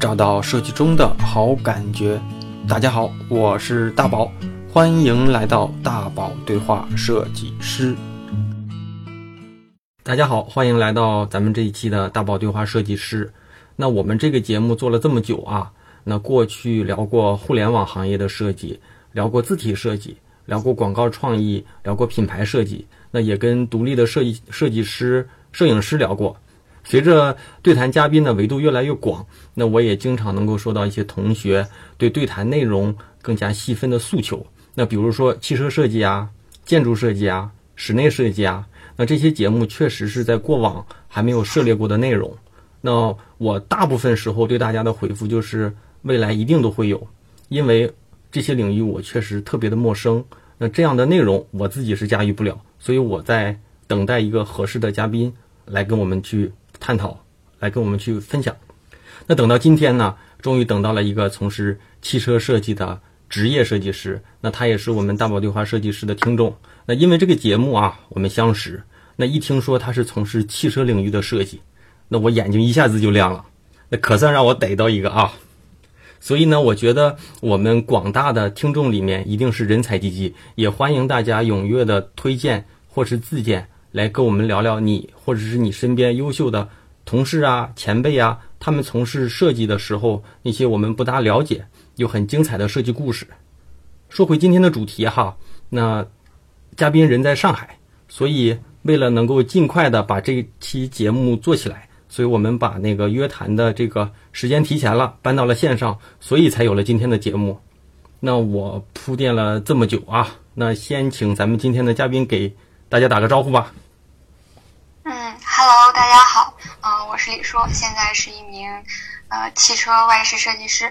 找到设计中的好感觉。大家好，我是大宝，欢迎来到大宝对话设计师。大家好，欢迎来到咱们这一期的大宝对话设计师。那我们这个节目做了这么久啊，那过去聊过互联网行业的设计，聊过字体设计，聊过广告创意，聊过品牌设计，那也跟独立的设计设计师、摄影师聊过。随着对谈嘉宾的维度越来越广，那我也经常能够收到一些同学对对谈内容更加细分的诉求。那比如说汽车设计啊、建筑设计啊、室内设计啊，那这些节目确实是在过往还没有涉猎过的内容。那我大部分时候对大家的回复就是未来一定都会有，因为这些领域我确实特别的陌生。那这样的内容我自己是驾驭不了，所以我在等待一个合适的嘉宾来跟我们去。探讨，来跟我们去分享。那等到今天呢，终于等到了一个从事汽车设计的职业设计师。那他也是我们大宝对话设计师的听众。那因为这个节目啊，我们相识。那一听说他是从事汽车领域的设计，那我眼睛一下子就亮了。那可算让我逮到一个啊！所以呢，我觉得我们广大的听众里面一定是人才济济，也欢迎大家踊跃的推荐或是自荐。来跟我们聊聊你，或者是你身边优秀的同事啊、前辈啊，他们从事设计的时候那些我们不大了解又很精彩的设计故事。说回今天的主题哈，那嘉宾人在上海，所以为了能够尽快的把这期节目做起来，所以我们把那个约谈的这个时间提前了，搬到了线上，所以才有了今天的节目。那我铺垫了这么久啊，那先请咱们今天的嘉宾给。大家打个招呼吧。嗯，Hello，大家好，嗯，我是李硕，现在是一名呃汽车外饰设计师。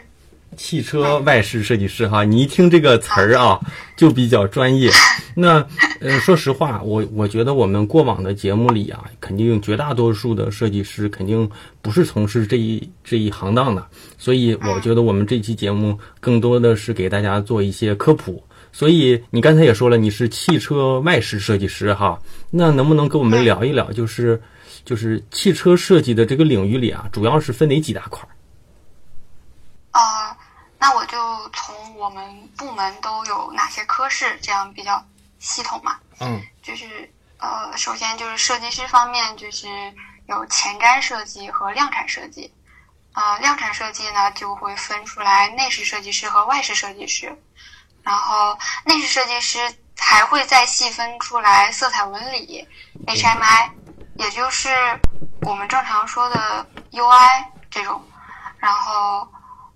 汽车外饰设计师哈，你一听这个词儿啊，就比较专业。那呃，说实话，我我觉得我们过往的节目里啊，肯定绝大多数的设计师肯定不是从事这一这一行当的，所以我觉得我们这期节目更多的是给大家做一些科普。所以你刚才也说了，你是汽车外饰设计师哈，那能不能跟我们聊一聊，就是就是汽车设计的这个领域里啊，主要是分哪几大块？啊，那我就从我们部门都有哪些科室，这样比较系统嘛。嗯。就是呃，首先就是设计师方面，就是有前瞻设计和量产设计。啊，量产设计呢就会分出来内饰设计师和外饰设计师。然后内饰设计师还会再细分出来色彩纹理、HMI，也就是我们正常说的 UI 这种。然后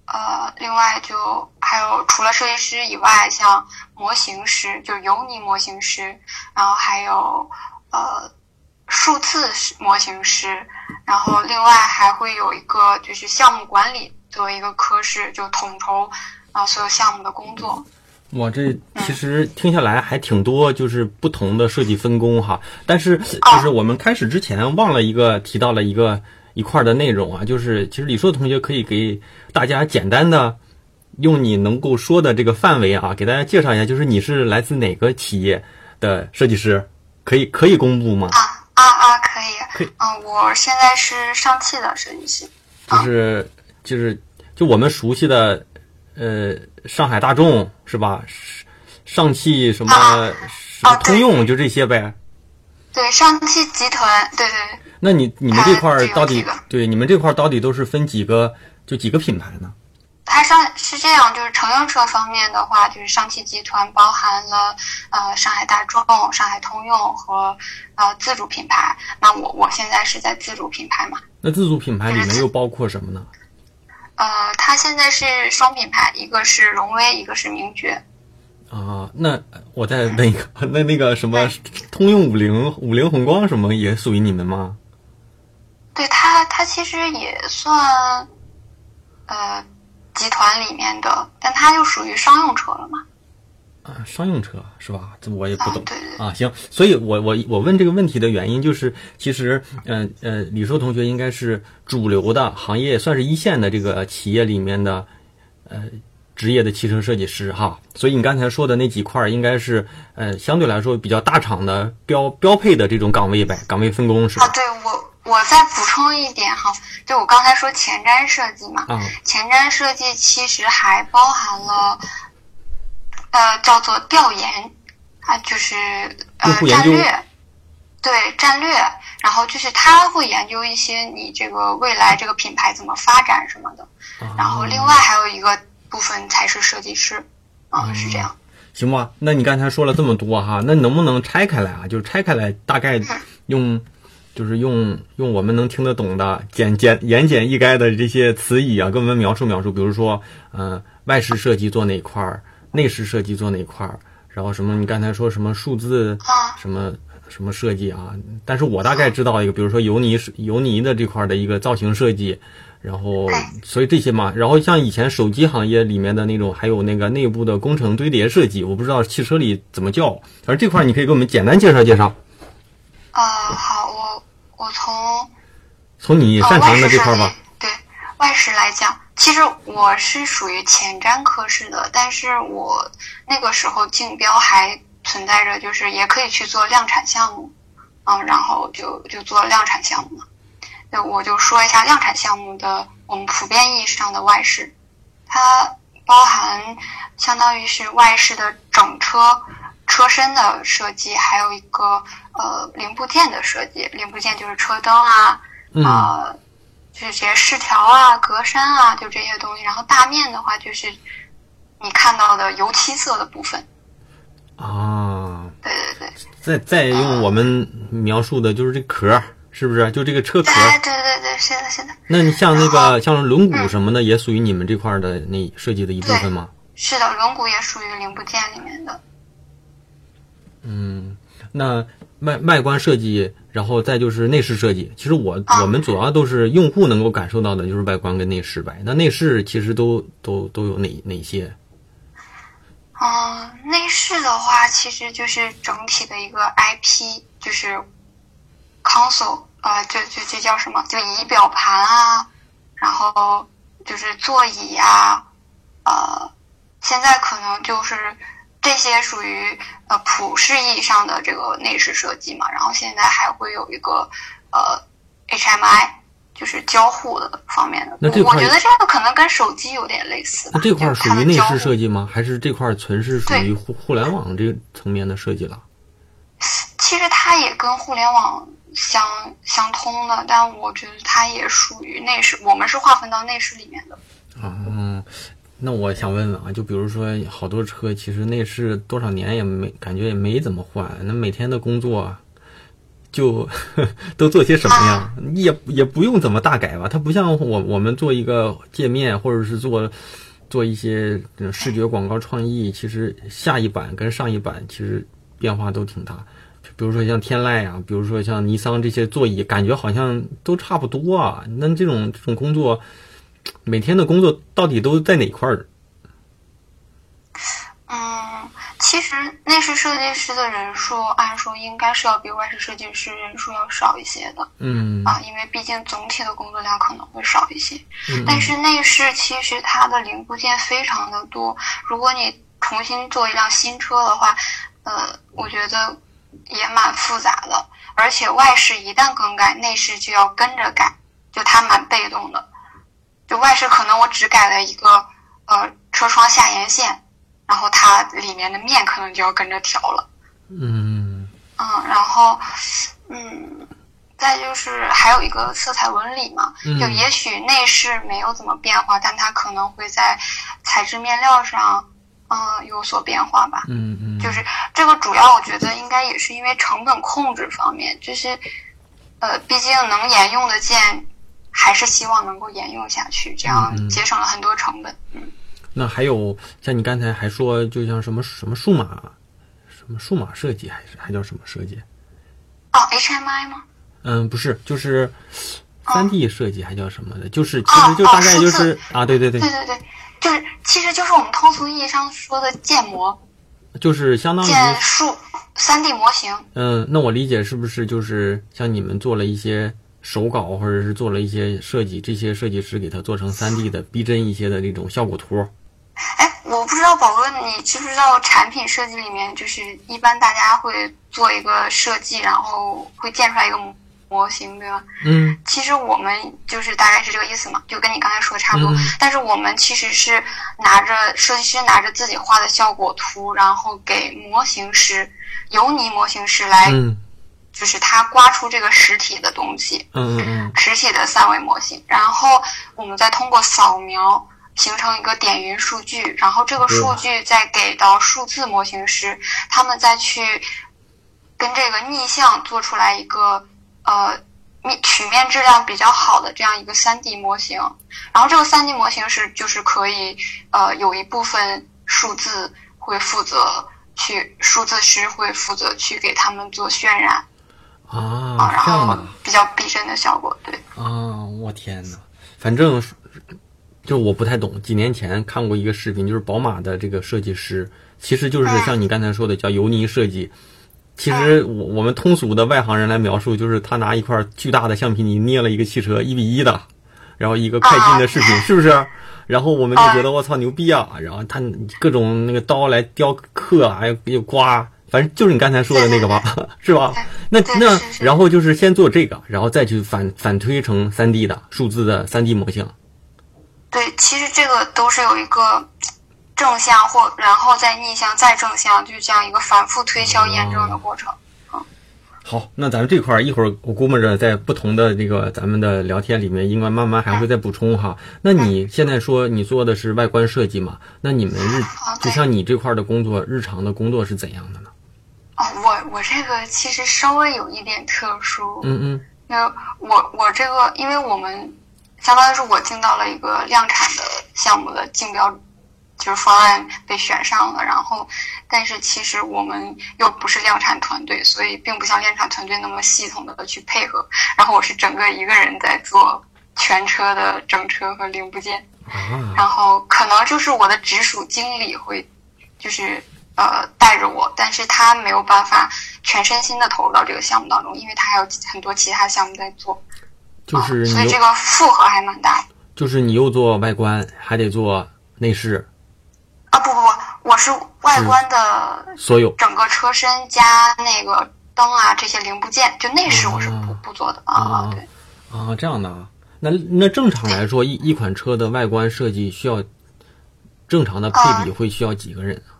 呃，另外就还有除了设计师以外，像模型师，就是油泥模型师，然后还有呃数字模型师，然后另外还会有一个就是项目管理作为一个科室，就统筹啊所有项目的工作。哇，这其实听下来还挺多，就是不同的设计分工哈。但是，就是我们开始之前忘了一个，提到了一个一块的内容啊，就是其实李硕同学可以给大家简单的用你能够说的这个范围啊，给大家介绍一下，就是你是来自哪个企业的设计师，可以可以公布吗？啊啊啊，可以，可以。嗯，我现在是上汽的设计师，就是就是就我们熟悉的。呃，上海大众是吧？上汽什么？通用就这些呗。对，上汽集团，对对。那你你们这块儿到底对你们这块儿到底都是分几个？就几个品牌呢？它上是这样，就是乘用车方面的话，就是上汽集团包含了呃上海大众、上海通用和呃自主品牌。那我我现在是在自主品牌嘛？那自主品牌里面又包括什么呢？呃，它现在是双品牌，一个是荣威，一个是名爵。啊，那我再问一个，那那个什么，通用五菱、五菱宏光什么也属于你们吗？对，它它其实也算，呃，集团里面的，但它就属于商用车了嘛。啊，商用车是吧？这我也不懂啊。行，所以我我我问这个问题的原因就是，其实，嗯呃，李硕同学应该是主流的行业，算是一线的这个企业里面的，呃，职业的汽车设计师哈。所以你刚才说的那几块，应该是呃相对来说比较大厂的标标配的这种岗位呗，岗位分工是吧？啊，对我我再补充一点哈，就我刚才说前瞻设计嘛，嗯，前瞻设计其实还包含了，呃，叫做调研，啊，就是呃战略，对战略，然后就是他会研究一些你这个未来这个品牌怎么发展什么的，然后另外还有一个部分才是设计师，啊，是这样。行吧，那你刚才说了这么多哈，那能不能拆开来啊？就是拆开来，大概用，就是用用我们能听得懂的简简言简意赅的这些词语啊，跟我们描述描述。比如说，嗯、外饰设计做哪块儿，内饰设计做哪块儿，然后什么你刚才说什么数字啊什么什么设计啊？但是我大概知道一个，比如说油泥油泥的这块儿的一个造型设计。然后，所以这些嘛，然后像以前手机行业里面的那种，还有那个内部的工程堆叠设计，我不知道汽车里怎么叫，反正这块儿你可以给我们简单介绍介绍，呃，好，我我从从你呃擅长的这块儿吧。对外饰来讲，其实我是属于前瞻科室的，但是我那个时候竞标还存在着，就是也可以去做量产项目，嗯，然后就就做量产项目嘛。那我就说一下量产项目的我们普遍意义上的外饰，它包含相当于是外饰的整车车身的设计，还有一个呃零部件的设计。零部件就是车灯啊，嗯呃，就是这些饰条啊、格栅啊，就这些东西。然后大面的话，就是你看到的油漆色的部分。啊，对对对，再再用我们描述的就是这壳儿，是不是？就这个车壳儿。对对对对，是的，是的，那你像那个像轮毂什么的，也属于你们这块儿的那设计的一部分吗？是的，轮毂也属于零部件里面的。嗯，那外外观设计，然后再就是内饰设计。其实我、啊我们主要都是用户能够感受到的就是外观跟内饰呗。那内饰其实都都都有哪哪些？嗯，内饰的话，其实就是整体的一个 IP，就是 console，呃，就就这叫什么？就仪表盘啊，然后就是座椅啊，呃，现在可能就是这些属于呃普世意义上的这个内饰设计嘛。然后现在还会有一个呃 HMI，就是交互的方面的。那这块我觉得这个可能跟手机有点类似吧。那这块儿属于内饰设计吗？还是这块儿纯是属于互互联网这个层面的设计了？其实它也跟互联网相相通的，但我觉得它也属于内饰，我们是划分到内饰里面的。啊，嗯，那我想问问啊，就比如说好多车，其实内饰多少年也没感觉也没怎么换，那每天的工作就 都做些什么呀？也也不用怎么大改吧，它不像我我们做一个界面或者是做做一些视觉广告创意，其实下一版跟上一版其实变化都挺大。比如说像天籁啊，比如说像尼桑这些座椅，感觉好像都差不多啊。那这种这种工作，每天的工作到底都在哪块儿？嗯，其实内饰设计师的人数，按说应该是要比外饰设计师人数要少一些的嗯啊，因为毕竟总体的工作量可能会少一些。嗯但是内饰其实它的零部件非常的多，如果你重新做一辆新车的话，呃，我觉得也蛮复杂的。而且外饰一旦更改，内饰就要跟着改，就它蛮被动的。就外饰可能我只改了一个呃车窗下沿线，然后它里面的面可能就要跟着调了。嗯嗯，然后，嗯，再就是还有一个色彩纹理嘛，嗯就也许内饰没有怎么变化，但它可能会在材质面料上，嗯、有所变化吧。嗯嗯，就是这个主要，我觉得应该也是因为成本控制方面，就是，呃，毕竟能沿用的件，还是希望能够沿用下去，这样节省了很多成本。嗯，那还有像你刚才还说，就像什么什么数码，什么数码设计，还是还叫什么设计？哦，HMI 吗？嗯，不是，就是三 D 设计，还叫什么的？就是其哦实就大概就是啊，对对对对，对对，就是其实就是我们通俗意义上说的建模、就是相当于建数、三 D 模型。嗯，那我理解是不是就是像你们做了一些手稿，或者是做了一些设计，这些设计师给它做成三 D 的逼真一些的这种效果图？哎，我不知道宝哥，你知不知道产品设计里面，就是一般大家会做一个设计，然后会建出来一个模模型，对吧？嗯其实我们就是大概是这个意思嘛，就跟你刚才说的差不多。嗯但是我们其实是拿着设计师拿着自己画的效果图，然后给模型师、油泥模型师来，嗯就是它刮出这个实体的东西，嗯嗯嗯。实体的三维模型，然后我们再通过扫描形成一个点云数据，然后这个数据再给到数字模型师，他们再去跟这个逆向做出来一个呃面曲面质量比较好的这样一个三 D 模型，然后这个三 D 模型是就是可以呃有一部分数字会负责去数字师会负责去给他们做渲染啊，啊，然后这样的比较逼真的效果，对。啊，我天呐，反正就我不太懂。几年前看过一个视频，就是宝马的这个设计师，其实就是像你刚才说的叫油泥设计。其实我我们通俗的外行人来描述，就是他拿一块巨大的橡皮泥捏了一个汽车一比一的，然后一个快进的视频，是不是？然后我们就觉得我操牛逼啊！然后他各种那个刀来雕刻啊，还有又刮，反正就是你刚才说的那个吧，是吧？那那然后就是先做这个，然后再去反反推成三 D 的数字的三 D 模型。对，其实这个都是有一个正向或然后再逆向再正向，就是这样一个反复推敲验证的过程。好，那咱们这块儿一会儿我估摸着在不同的这个咱们的聊天里面，应该慢慢还会再补充哈。那你现在说你做的是外观设计嘛？那你们日就像你这块儿的工作，日常的工作是怎样的呢？哦，我我这个其实稍微有一点特殊，嗯嗯。因为我我这个，因为我们相当于是我进到了一个量产的项目的竞标，就是方案被选上了，然后但是其实我们又不是量产团队，所以并不像量产团队那么系统的去配合。然后我是整个一个人在做全车的整车和零部件，啊。然后可能就是我的直属经理会，就是呃带着我，但是他没有办法全身心的投入到这个项目当中，因为他还有很多其他项目在做，就是所以这个负荷还蛮大的。就是你又做外观，还得做内饰，啊不不不，我是外观的所有整个车身加那个灯啊这些零部件，就内饰我是不、啊不做的啊对。啊，这样的啊。那那正常来说，一一款车的外观设计需要正常的配比会需要几个人啊？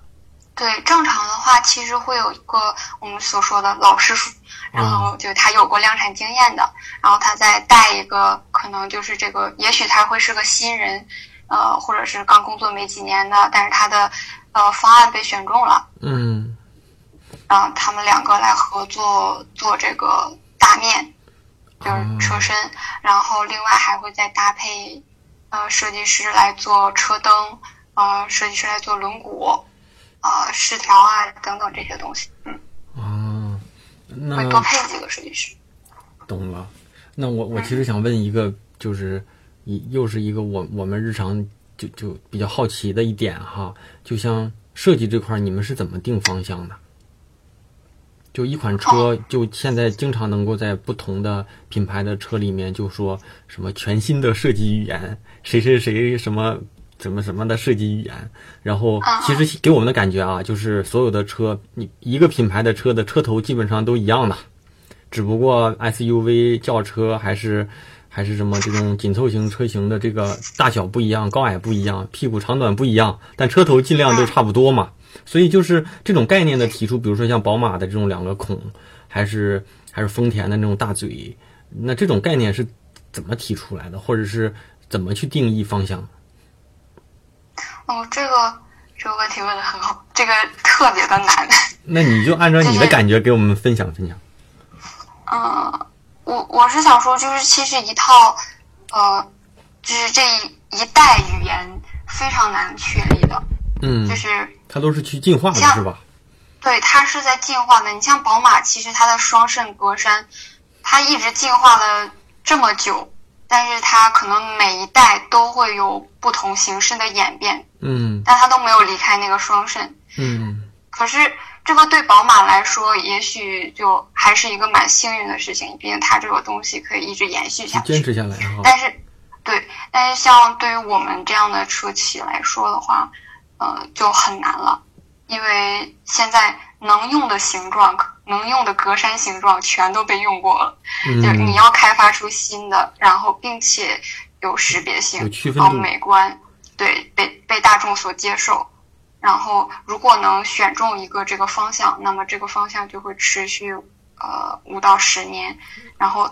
对，正常的话，其实会有一个我们所说的老师傅，然后就他有过量产经验的，然后他再带一个，可能就是这个，也许他会是个新人，呃，或者是刚工作没几年的，但是他的呃方案被选中了，嗯。然后他们两个来合作做这个大面，就是车身，然后另外还会再搭配呃设计师来做车灯，呃设计师来做轮毂，呃饰条啊等等这些东西，嗯，啊，那会多配几个设计师。懂了。那我我其实想问一个，就是一又是一个我我们日常就就比较好奇的一点哈，就像设计这块儿，你们是怎么定方向的？就一款车，就现在经常能够在不同的品牌的车里面，就说什么全新的设计语言，谁谁谁什么什么什么的设计语言。然后其实给我们的感觉啊，就是所有的车，你一个品牌的车的车头基本上都一样的，只不过 SUV 轿车还是还是什么这种紧凑型车型的这个大小不一样，高矮不一样，屁股长短不一样，但车头尽量都差不多嘛。所以就是这种概念的提出，比如说像宝马的这种两个孔，还是还是丰田的那种大嘴，那这种概念是怎么提出来的，或者是怎么去定义方向？哦，这个这个问题问的很好，这个特别的难。那你就按照你的感觉给我们分享分享。嗯，我我是想说，就是其实一套，呃，就是这一一代语言非常难确立的，嗯就，是它都是去进化的是吧？对它是在进化的。你像宝马，其实它的双肾格栅，它一直进化了这么久，但是它可能每一代都会有不同形式的演变，嗯但它都没有离开那个双肾。嗯可是这个对宝马来说，也许就还是一个蛮幸运的事情，毕竟它这个东西可以一直延续下去。坚持下来。但是，对，但是像对于我们这样的车企来说的话，呃，就很难了，因为现在能用的形状可能用的格栅形状全都被用过了，嗯。就你要开发出新的，然后并且有识别性有，区分然后度美观，对被被大众所接受。然后，如果能选中一个这个方向，那么这个方向就会持续呃五到十年，然后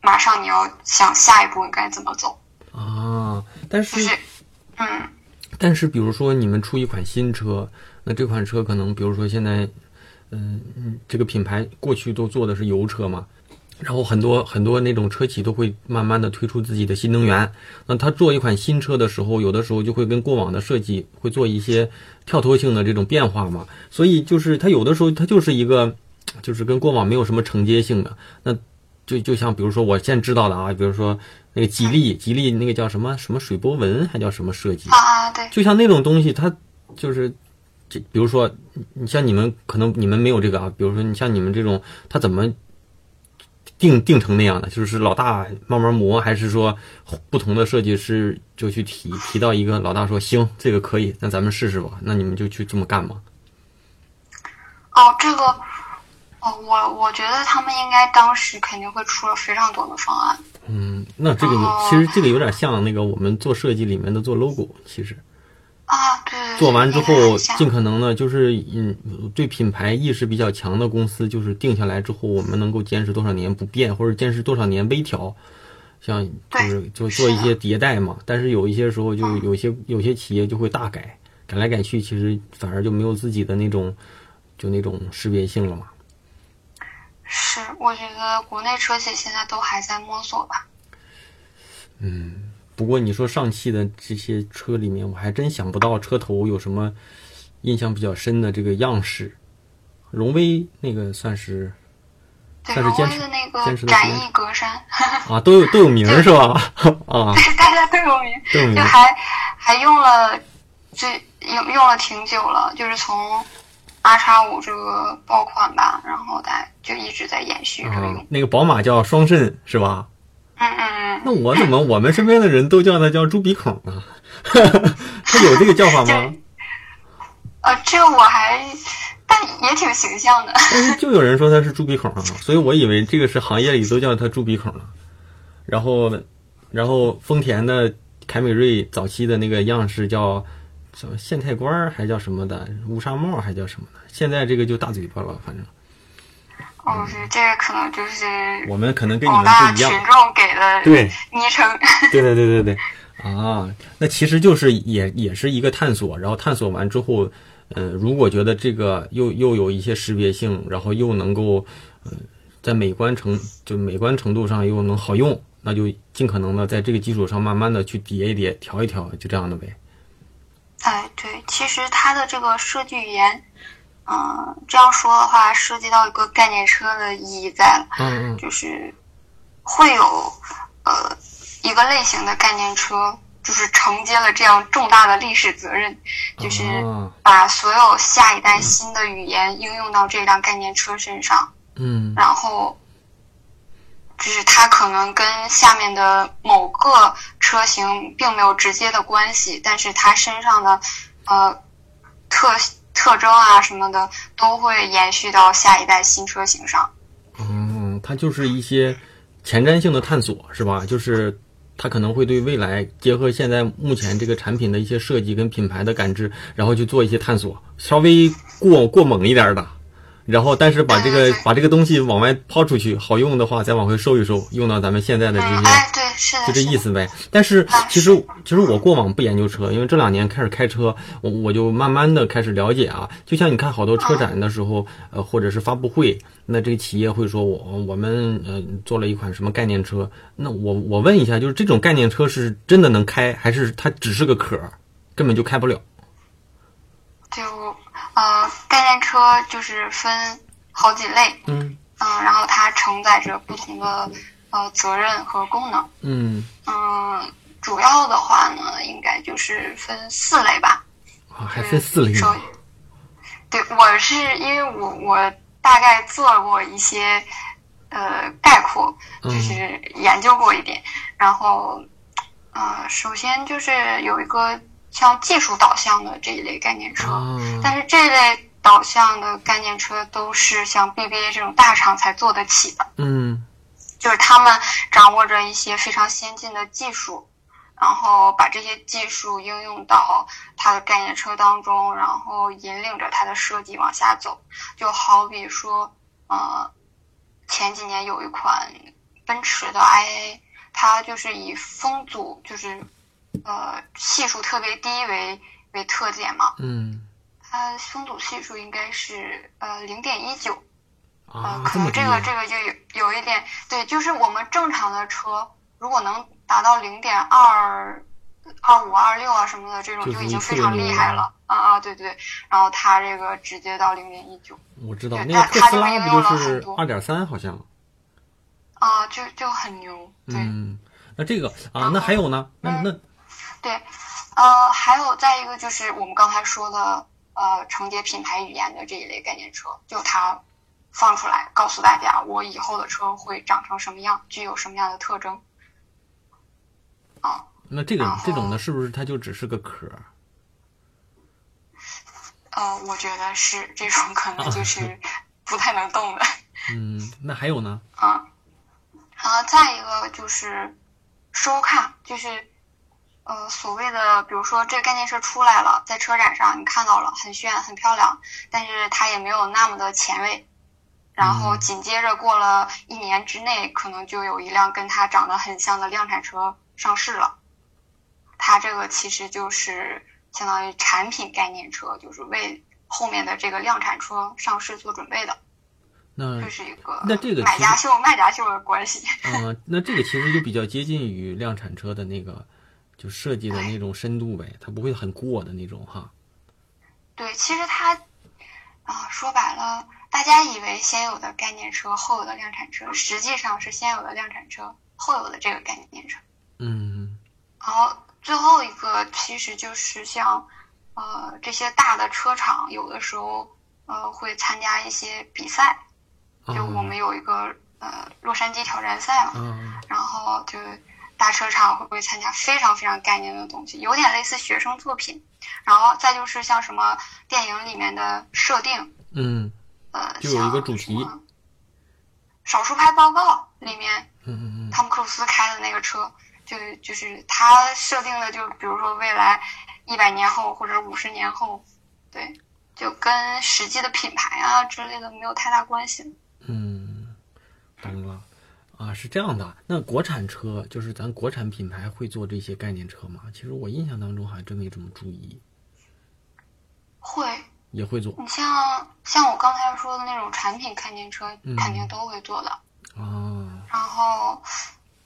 马上你要想下一步应该怎么走，啊，但就是是嗯。但是比如说你们出一款新车，那这款车可能比如说现在，嗯、嗯，这个品牌过去都做的是油车嘛，然后很多很多那种车企都会慢慢的推出自己的新能源。那他做一款新车的时候，有的时候就会跟过往的设计会做一些跳脱性的这种变化嘛，所以就是它有的时候它就是一个，就是跟过往没有什么承接性的。那就就像比如说我现在知道的啊，比如说那个吉利，吉利那个叫什么什么水波纹，还叫什么设计？啊啊对，就像那种东西，它就是，这比如说，你你像你们可能你们没有这个啊，比如说你像你们这种，他怎么定定成那样的？就是老大慢慢磨，还是说不同的设计师就去提提到一个老大说行，这个可以，那咱们试试吧，那你们就去这么干吗？哦这个哦我我觉得他们应该当时肯定会出了非常多的方案，嗯，那这个哦其实这个有点像那个我们做设计里面的做 logo，其实。啊，对做完之后，尽可能的，就是嗯，对品牌意识比较强的公司，就是定下来之后，我们能够坚持多少年不变，或者坚持多少年微调，像就是就做一些迭代嘛。但是有一些时候，就嗯有些有些企业就会大改，改来改去，其实反而就没有自己的那种就那种识别性了嘛。是，我觉得国内车企现在都还在摸索吧。不过你说上汽的这些车里面，我还真想不到车头有什么印象比较深的这个样式。荣威那个算是对，荣但是坚持威的那个展间翼格栅，啊，都有都有名儿是吧？啊，对，大家都有名，都有名就。还还用了最用用了挺久了，就是从 R 叉五这个爆款吧，然后大就一直在延续着用。啊，那个宝马叫双肾是吧？嗯嗯嗯，那我怎么 我们身边的人都叫它叫猪鼻孔呢？它有这个叫法吗？呃，这个我还，但也挺形象的。但是就有人说它是猪鼻孔啊，所以我以为这个是行业里都叫它猪鼻孔了。然后，然后丰田的凯美瑞早期的那个样式叫什么县太官儿还叫什么的乌纱帽还叫什么的，现在这个就大嘴巴了，反正哦，是这个可能就是我们可能跟你们不一样。群众给的对，昵称。对对对对对，啊，那其实就是也也是一个探索，然后探索完之后，呃，如果觉得这个又又有一些识别性，然后又能够，呃，在美观程就美观程度上又能好用，那就尽可能的在这个基础上慢慢的去叠一叠，调一调，就这样的呗。哎，对，其实它的这个设计语言，嗯、这样说的话，涉及到一个概念车的意义在了，嗯嗯。就是会有呃一个类型的概念车，就是承接了这样重大的历史责任，就是。啊把所有下一代新的语言应用到这辆概念车身上，嗯。然后。就是它可能跟下面的某个车型并没有直接的关系，但是它身上的呃特特征啊什么的都会延续到下一代新车型上。嗯，它就是一些前瞻性的探索，是吧？就是它可能会对未来结合现在目前这个产品的一些设计跟品牌的感知，然后去做一些探索，稍微过过猛一点的，然后但是把这个把这个东西往外抛出去，好用的话再往回收一收，用到咱们现在的这嗯，些。哎，对，是，就这意思呗。但是啊其实其实我过往不研究车，因为这两年开始开车，我我就慢慢的开始了解啊。就像你看好多车展的时候，呃，或者是发布会，那这个企业会说我我们呃做了一款什么概念车，那我我问一下，就是这种概念车是真的能开，还是它只是个壳，根本就开不了？就呃概念车就是分好几类，嗯嗯，然后它承载着不同的呃责任和功能。嗯嗯，主要的话呢，应该就是分四类吧。啊，还分四类。对，我是因为我我大概做过一些呃概括，嗯就是研究过一点，然后呃，首先就是有一个像技术导向的这一类概念车，啊但是这类导向的概念车都是像 BBA 这种大厂才做得起的，嗯就是他们掌握着一些非常先进的技术，然后把这些技术应用到它的概念车当中，然后引领着它的设计往下走。就好比说，呃，前几年有一款奔驰的 IA，它就是以风阻就是呃系数特别低为为特点嘛，嗯它风阻系数应该是呃零点一九。呃，，可啊这么低能这个这个就有有一点对，就是我们正常的车，如果能达到零点二二五、二六啊什么的，这种就就已经非常厉害了啊啊！对对，然后它这个直接到零点一九我知道那个特斯它它就应拉用了不就是很多二点三好像？啊，就就很牛。对、嗯，那这个啊，那还有呢？那嗯那对，呃，还有再一个就是我们刚才说的呃承接品牌语言的这一类概念车，就它放出来告诉大家，我以后的车会长成什么样，具有什么样的特征。啊，那这个这种呢，是不是它就只是个壳儿？呃，我觉得是这种可能就是 不太能动的。嗯，那还有呢？啊，然后再一个就是收看，就是呃所谓的，比如说这个概念车出来了，在车展上你看到了，很炫很漂亮，但是它也没有那么的前卫。然后嗯紧接着过了一年之内，可能就有一辆跟它长得很像的量产车上市了。它这个其实就是相当于产品概念车，就是为后面的这个量产车上市做准备的。那这是一个那这个买家秀卖家秀的关系。嗯，那这个其实就比较接近于量产车的那个就设计的那种深度呗，它不会很过的那种哈。对，其实它啊，说白了，大家以为先有的概念车，后有的量产车，实际上是先有的量产车，后有的这个概念车。嗯然后最后一个其实就是像呃这些大的车厂，有的时候呃会参加一些比赛，啊就我们有一个呃洛杉矶挑战赛嘛，啊然后就大车厂会不会参加非常非常概念的东西，有点类似学生作品。然后再就是像什么电影里面的设定，嗯呃，就有一个主题少数派报告里面，嗯嗯嗯汤姆克鲁斯开的那个车，就就是他设定的，就比如说未来一百年后或者五十年后，对，就跟实际的品牌啊之类的没有太大关系。嗯，懂了啊，是这样的。那国产车就是咱国产品牌会做这些概念车吗？其实我印象当中好像真没这么注意，会，也会做你像像我刚才说的那种产品概念车，嗯肯定都会做的。啊。然后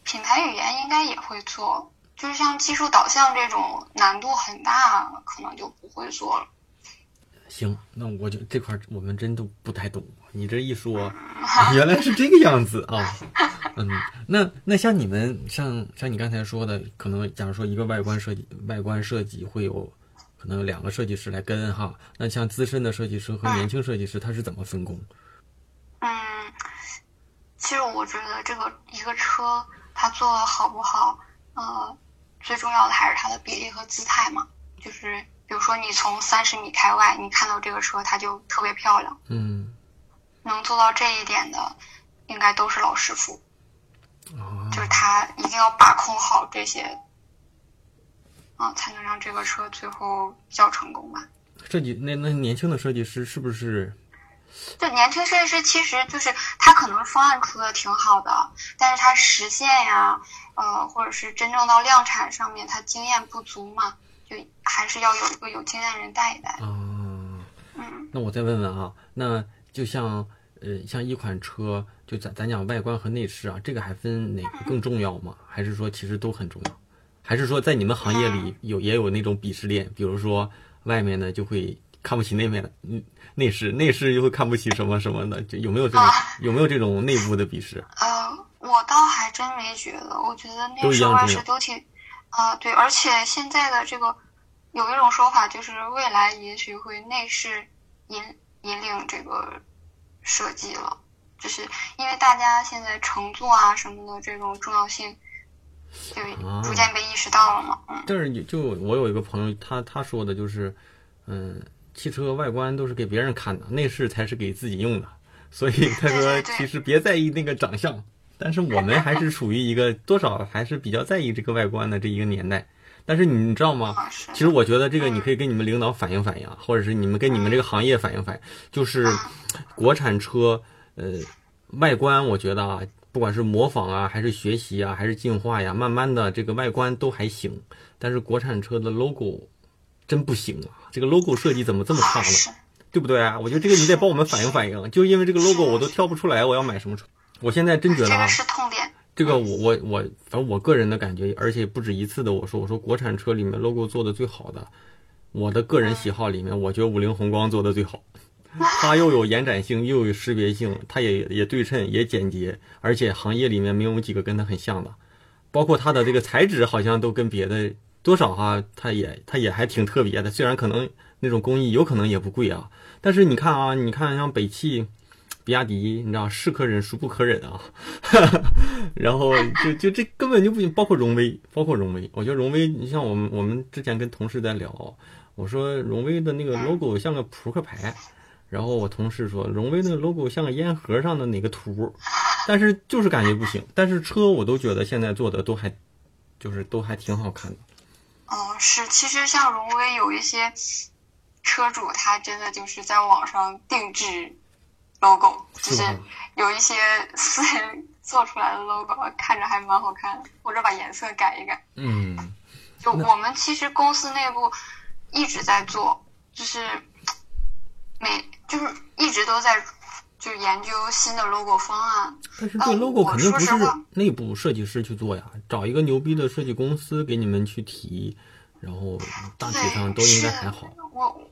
品牌语言应该也会做，就是像技术导向这种难度很大，可能就不会做了。行，那我就这块我们真都不太懂。你这一说，原来是这个样子啊。嗯，那那像你们像像你刚才说的，可能假如说一个外观设计，外观设计会有可能有两个设计师来跟哈。那像资深的设计师和年轻设计师，他是怎么分工？嗯，其实我觉得这个一个车它做的好不好，呃，最重要的还是它的比例和姿态嘛。就是比如说你从三十米开外，你看到这个车它就特别漂亮，嗯能做到这一点的，应该都是老师傅。啊，就是他一定要把控好这些，啊，才能让这个车最后比较成功吧。设计那那年轻的设计师是不是？就年轻设计师，其实就是他可能方案出的挺好的，但是他实现呀，呃，或者是真正到量产上面，他经验不足嘛，就还是要有一个有经验人带一带。啊，嗯，那我再问问啊，那就像呃，像一款车，就咱咱讲外观和内饰啊，这个还分哪个更重要吗？还是说其实都很重要？还是说在你们行业里有也有那种鄙视链？比如说外面的就会看不起那面的，嗯，内饰内饰又会看不起什么什么的，就有没有这种、啊有没有这种内部的鄙视？呃，我倒还真没觉得，我觉得内饰外一样重要饰都挺，啊、对，而且现在的这个有一种说法，就是未来也许会内饰引引领这个设计了，就是因为大家现在乘坐啊什么的这种重要性，就啊逐渐被意识到了嘛，嗯但是有就我有一个朋友，他他说的就是，嗯，汽车外观都是给别人看的，内饰才是给自己用的。所以 他说，其实别在意那个长相，但是我们还是属于一个多少还是比较在意这个外观的这一个年代。但是你知道吗？其实我觉得这个你可以跟你们领导反映反映啊，或者是你们跟你们这个行业反映反映，就是国产车，呃，外观我觉得啊，不管是模仿啊，还是学习啊，还是进化呀，慢慢的这个外观都还行，但是国产车的 logo 真不行啊，这个 logo 设计怎么这么差呢？对不对啊？我觉得这个你得帮我们反映反映，就因为这个 logo 我都挑不出来我要买什么车。我现在真觉得啊这个，是痛点。这个我我我，反正我个人的感觉，而且不止一次的我说，我说国产车里面 logo 做的最好的，我的个人喜好里面，我觉得五菱宏光做的最好。它又有延展性，又有识别性，它也也对称，也简洁，而且行业里面没有几个跟它很像的，包括它的这个材质好像都跟别的多少哈、它也它也还挺特别的，虽然可能那种工艺有可能也不贵啊，但是你看啊，你看像北汽。比亚迪，你知道是可忍孰不可忍啊，然后就就这根本就不行，包括荣威，包括荣威，我觉得荣威，你像我们我们之前跟同事在聊，我说荣威的那个 logo 像个扑克牌，然后我同事说荣威那个 logo 像个烟盒上的哪个图，但是就是感觉不行，但是车我都觉得现在做的都还，就是都还挺好看的。嗯，是，其实像荣威有一些车主，他真的就是在网上定制 logo，就是有一些私人做出来的 logo，看着还蛮好看的，或者把颜色改一改。嗯，就我们其实公司内部一直在做，就是每就是一直都在就研究新的 logo 方案。但是这 logo 肯定不是内部设计师去做呀，找一个牛逼的设计公司给你们去提，然后大体上都应该还好。我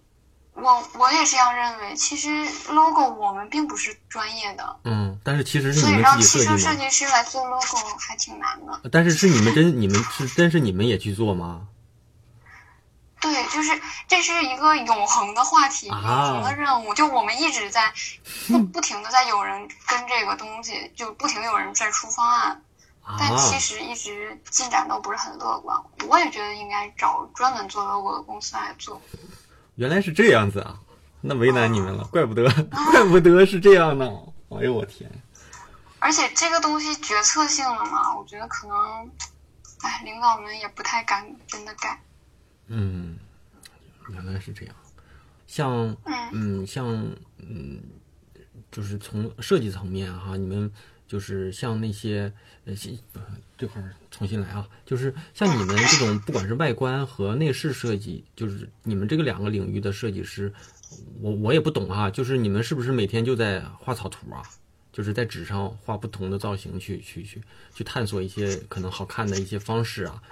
我我也这样认为。其实 logo 我们并不是专业的，嗯，但是其实是所以你们让汽车自己设计吗？设计师来做 logo 还挺难的。但是是你们真你们是真是你们也去做吗？对，就是这是一个永恒的话题，啊永恒的任务。就我们一直在 不不停的在有人跟这个东西，就不停地有人在出方案，但啊，其实一直进展都不是很乐观。我也觉得应该找专门做 logo 的公司来做。原来是这样子啊，那为难你们了，怪不得 怪不得是这样呢。哎呦我天，而且这个东西决策性了嘛，我觉得可能，哎，领导们也不太敢真的改。嗯，原来是这样。像嗯嗯像嗯，就是从设计层面哈，你们就是像那些呃，这块儿重新来啊，就是像你们这种不管是外观和内饰设计，就是你们这个两个领域的设计师，我我也不懂啊，就是你们是不是每天就在画草图啊？就是在纸上画不同的造型去去去去探索一些可能好看的一些方式啊，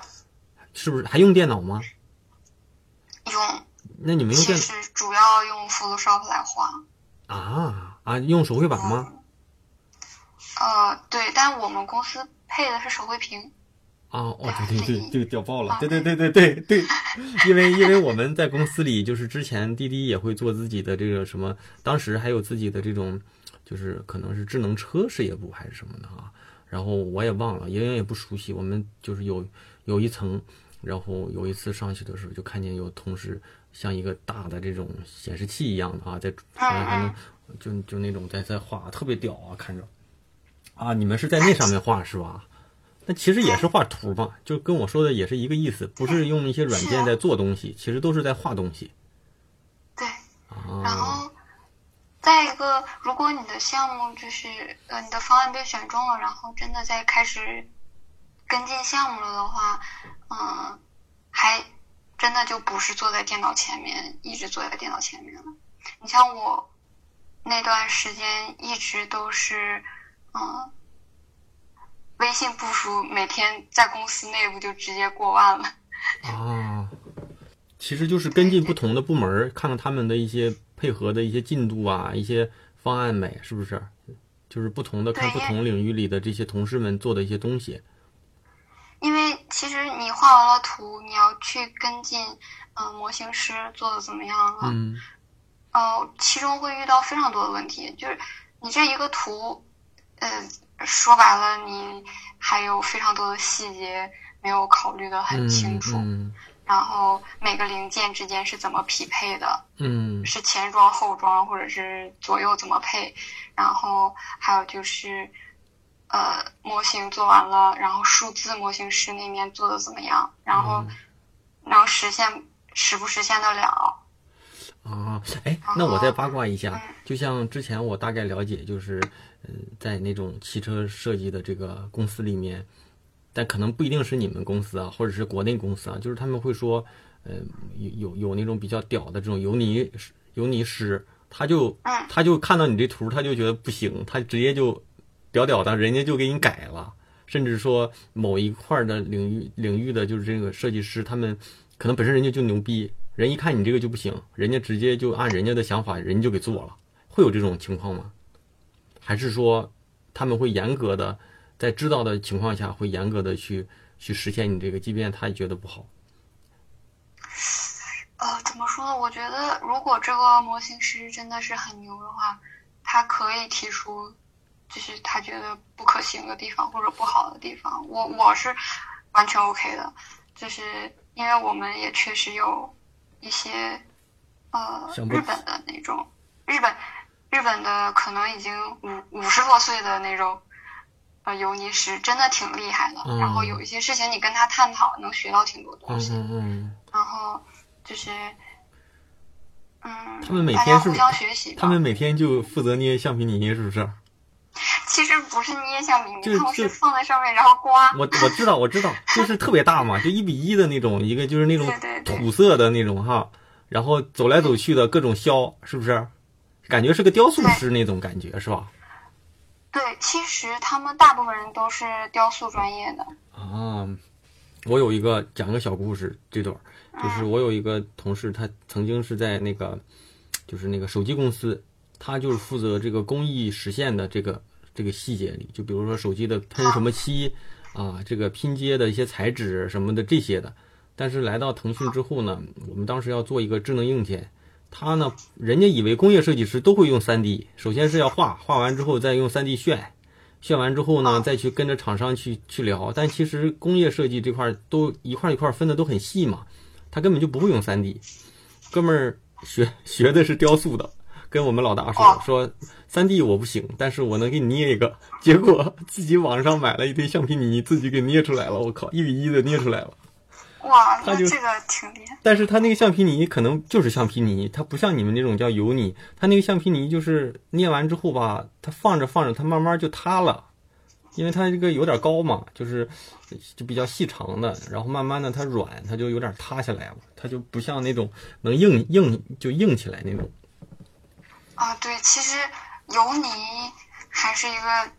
是不是还用电脑吗？用那你们用其电实主要用 Photoshop 来画。啊啊用手绘板吗？呃，对，但我们公司配的是手绘屏。啊哦对对对，这个屌爆了！啊对对对对对对，因为因为我们在公司里，就是之前滴滴也会做自己的这个什么，当时还有自己的这种，就是可能是智能车事业部还是什么的啊，然后我也忘了，莹莹也不熟悉。我们就是有有一层，然后有一次上去的时候，就看见有同事像一个大的这种显示器一样的啊，在就就那种在在画，特别屌啊，看着。啊，你们是在那上面画是吧？那其实也是画图嘛，就跟我说的也是一个意思，不是用一些软件在做东西，其实都是在画东西对，然啊。后再一个，如果你的项目就是呃你的方案被选中了，然后真的在开始跟进项目了的话，嗯，还真的就不是坐在电脑前面一直坐在电脑前面了。你像我那段时间一直都是嗯。微信部署每天在公司内部就直接过万了，啊，其实就是跟进不同的部门，看看他们的一些配合的一些进度啊，一些方案呗，是不是？就是不同的看不同领域里的这些同事们做的一些东西。因为其实你画完了图，你要去跟进，嗯、模型师做的怎么样了？嗯呃，其中会遇到非常多的问题，就是你这一个图，呃，说白了，你还有非常多的细节没有考虑的很嗯清楚。嗯然后每个零件之间是怎么匹配的，嗯是前装后装或者是左右怎么配，然后还有就是，呃，模型做完了，然后数字模型师那边做的怎么样，然后能实现实不实现得了。啊，哎，那我再八卦一下，就像之前我大概了解，就是，嗯、在那种汽车设计的这个公司里面，但可能不一定是你们公司啊，或者是国内公司啊，就是他们会说，呃，有有有那种比较屌的这种油泥油泥师，他就嗯。他就看到你这图，他就觉得不行，他直接就屌屌的，人家就给你改了，甚至说某一块儿的领域领域的就是这个设计师，他们可能本身人家就牛逼，人一看你这个就不行，人家直接就按人家的想法，人家就给做了，会有这种情况吗？还是说他们会严格的在知道的情况下，会严格的去去实现你这个，即便他也觉得不好？呃，怎么说呢？我觉得如果这个模型师真的是很牛的话，他可以提出，就是他觉得不可行的地方或者不好的地方。我我是完全 OK 的，就是因为我们也确实有一些呃日本的那种日本日本的可能已经五五十多岁的那种。呃，油泥师真的挺厉害的，嗯然后有一些事情你跟他探讨，能学到挺多东嗯西。嗯嗯，然后就是，嗯，他们每天互相学习吧。他们每天就负责捏橡皮泥，是不是？其实不是捏橡皮泥，就他们是放在上面然后刮。我我知道我知道，就是特别大嘛，就一比一的那种，一个就是那种土色的那种哈，然后走来走去的各种削，是不是？感觉是个雕塑师那种感觉，是吧？对，其实他们大部分人都是雕塑专业的。啊，我有一个讲个小故事，这段儿就是我有一个同事，他曾经是在那个就是那个手机公司，他就是负责这个工艺实现的这个这个细节里，就比如说手机的喷什么漆啊，这个拼接的一些材质什么的这些的。但是来到腾讯之后呢，我们当时要做一个智能硬件，他呢，人家以为工业设计师都会用 3D，首先是要画，画完之后再用 3D 炫，炫完之后呢，再去跟着厂商去去聊。但其实工业设计这块儿都一块儿一块儿分的都很细嘛，他根本就不会用 3D。哥们儿学 学的是雕塑的，跟我们老大说哦说 3D 我不行，但是我能给你捏一个。结果自己网上买了一堆橡皮泥，自己给捏出来了。我靠，一比一的捏出来了。哇，那这个挺厉害。但是它那个橡皮泥可能就是橡皮泥，它不像你们那种叫油泥，它那个橡皮泥就是捏完之后吧，它放着放着，它慢慢就塌了，因为它这个有点高嘛，就是就比较细长的，然后慢慢的它软，它就有点塌下来了，它就不像那种能硬硬就硬起来那种。啊，对，其实油泥还是一个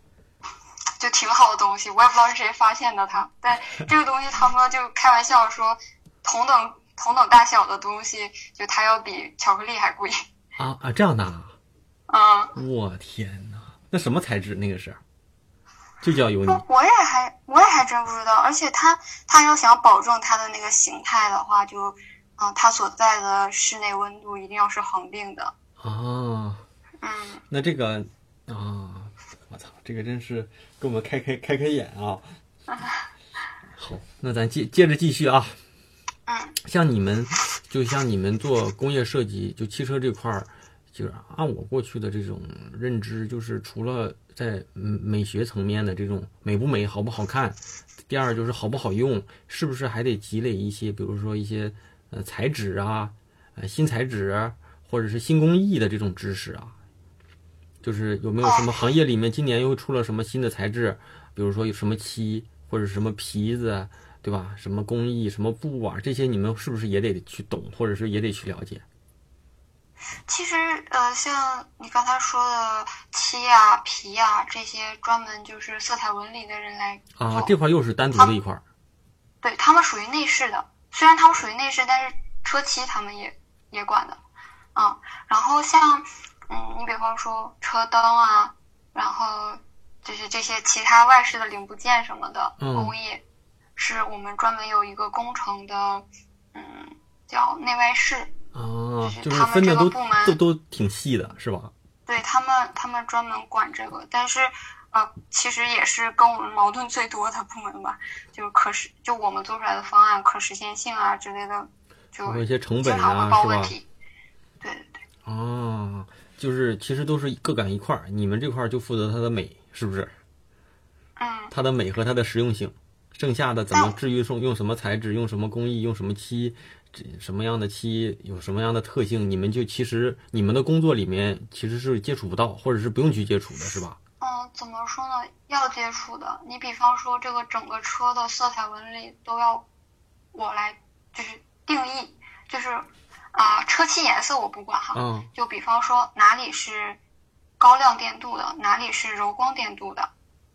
就挺好的东西，我也不知道是谁发现的它，但这个东西他们就开玩笑说，同等同等大小的东西，就它要比巧克力还贵。啊啊，这样的啊！嗯，我天哪，那什么材质？那个是，就叫油泥我我也还我也还真不知道，而且它它要想保证它的那个形态的话，就啊、它所在的室内温度一定要是恒定的。啊。嗯，那这个啊，这个真是给我们开开开开眼啊！好，那咱接接着继续啊。嗯，像你们，就像你们做工业设计，就汽车这块儿，就是按我过去的这种认知，就是除了在嗯美学层面的这种美不美、好不好看，第二就是好不好用，是不是还得积累一些，比如说一些呃材质啊、呃新材质啊或者是新工艺的这种知识啊？就是有没有什么行业里面今年又出了什么新的材质，比如说有什么漆或者什么皮子，对吧？什么工艺、什么布啊，这些你们是不是也得去懂，或者是也得去了解？其实呃，像你刚才说的漆呀、皮呀、这些，专门就是色彩纹理的人来。啊，这块又是单独的一块儿对他们属于内饰的，虽然他们属于内饰，但是车漆他们也也管的，嗯。然后像嗯，你比方说车灯啊，然后就是这些其他外饰的零部件什么的嗯工艺，是我们专门有一个工程的，嗯，叫内外饰。啊，就就是是他们分的都这个部门都都挺细的，是吧？对他们，他们专门管这个，但是，呃，其实也是跟我们矛盾最多的部门吧，就是可实就我们做出来的方案可实现性啊之类的，就包括一些成本经常啊，会报是吧？问题。对对对，啊，就是其实都是各干一块儿，你们这块儿就负责它的美，是不是？嗯，它的美和它的实用性，剩下的怎么至于说用什么材质、用什么工艺、用什么漆，这什么样的漆有什么样的特性，你们就其实你们的工作里面其实是接触不到，或者是不用去接触的，是吧？嗯，怎么说呢？要接触的，你比方说这个整个车的色彩纹理都要我来就是定义，就是啊、车漆颜色我不管哈，啊，就比方说哪里是高亮电镀的，哪里是柔光电镀的，